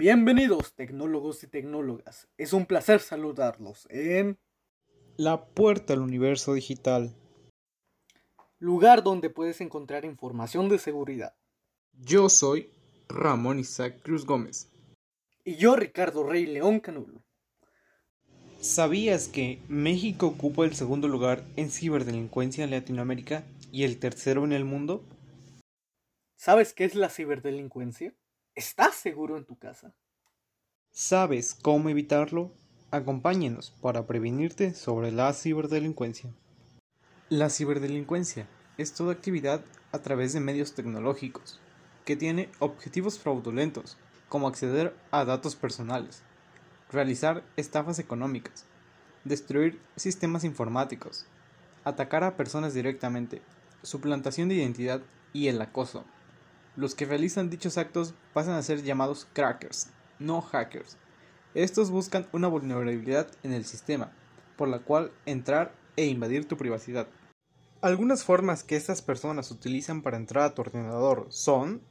Bienvenidos tecnólogos y tecnólogas. Es un placer saludarlos en La puerta al universo digital. lugar donde puedes encontrar información de seguridad. Yo soy Ramón Isaac Cruz Gómez. Y yo, Ricardo Rey León Canulo. ¿Sabías que México ocupa el segundo lugar en ciberdelincuencia en Latinoamérica y el tercero en el mundo? ¿Sabes qué es la ciberdelincuencia? ¿Estás seguro en tu casa? ¿Sabes cómo evitarlo? Acompáñenos para prevenirte sobre la ciberdelincuencia. La ciberdelincuencia es toda actividad a través de medios tecnológicos que tiene objetivos fraudulentos como acceder a datos personales, realizar estafas económicas, destruir sistemas informáticos, atacar a personas directamente, suplantación de identidad y el acoso. Los que realizan dichos actos pasan a ser llamados crackers, no hackers. Estos buscan una vulnerabilidad en el sistema, por la cual entrar e invadir tu privacidad. Algunas formas que estas personas utilizan para entrar a tu ordenador son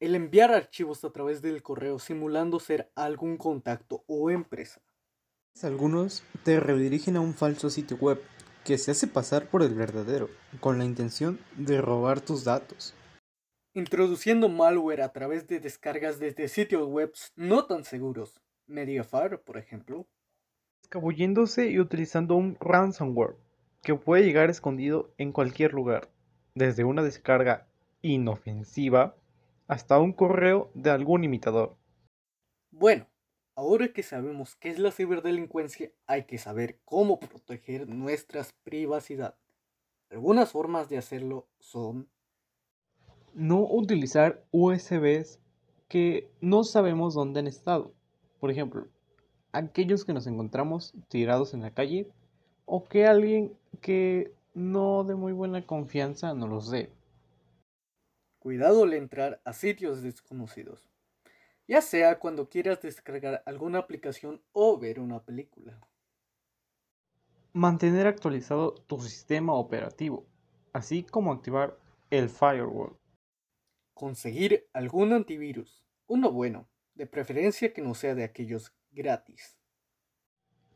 El enviar archivos a través del correo simulando ser algún contacto o empresa. Algunos te redirigen a un falso sitio web que se hace pasar por el verdadero, con la intención de robar tus datos. Introduciendo malware a través de descargas desde sitios web no tan seguros. Mediafire, por ejemplo. Escabulléndose y utilizando un ransomware que puede llegar escondido en cualquier lugar, desde una descarga inofensiva hasta un correo de algún imitador. Bueno, ahora que sabemos qué es la ciberdelincuencia, hay que saber cómo proteger nuestra privacidad. Algunas formas de hacerlo son No utilizar USBs que no sabemos dónde han estado. Por ejemplo, aquellos que nos encontramos tirados en la calle o que alguien que no de muy buena confianza nos los dé. cuidado al entrar a sitios desconocidos, ya sea cuando quieras descargar alguna aplicación o ver una película. Mantener actualizado tu sistema operativo, así como activar el firewall. Conseguir algún antivirus, uno bueno, de preferencia que no sea de aquellos gratis.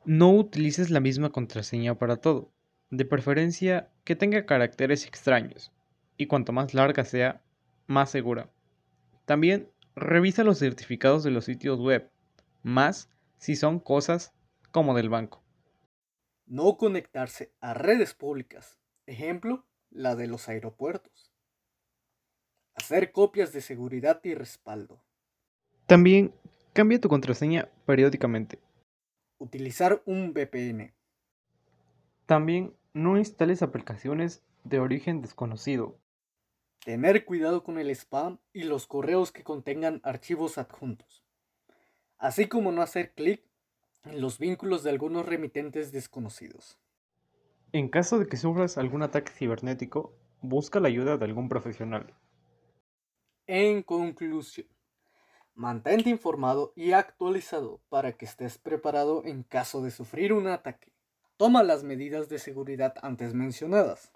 No utilices la misma contraseña para todo, de preferencia que tenga caracteres extraños, y cuanto más larga sea, más segura. También revisa los certificados de los sitios web, más si son cosas como del banco. No conectarse a redes públicas, ejemplo, la de los aeropuertos. Hacer copias de seguridad y respaldo. También cambia tu contraseña periódicamente. Utilizar un VPN. También no instales aplicaciones de origen desconocido. Tener cuidado con el spam y los correos que contengan archivos adjuntos. Así como no hacer clic en los vínculos de algunos remitentes desconocidos. En caso de que sufras algún ataque cibernético, busca la ayuda de algún profesional. En conclusión, mantente informado y actualizado para que estés preparado en caso de sufrir un ataque. Toma las medidas de seguridad antes mencionadas.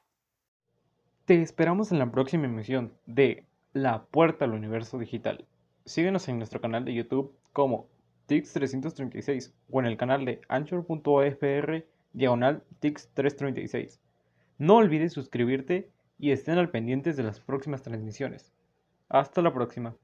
Te esperamos en la próxima emisión de La Puerta al Universo Digital. Síguenos en nuestro canal de YouTube como Tix336 o en el canal de anchor.fr diagonal Tix336. No olvides suscribirte y estén al pendientes de las próximas transmisiones. Hasta la próxima.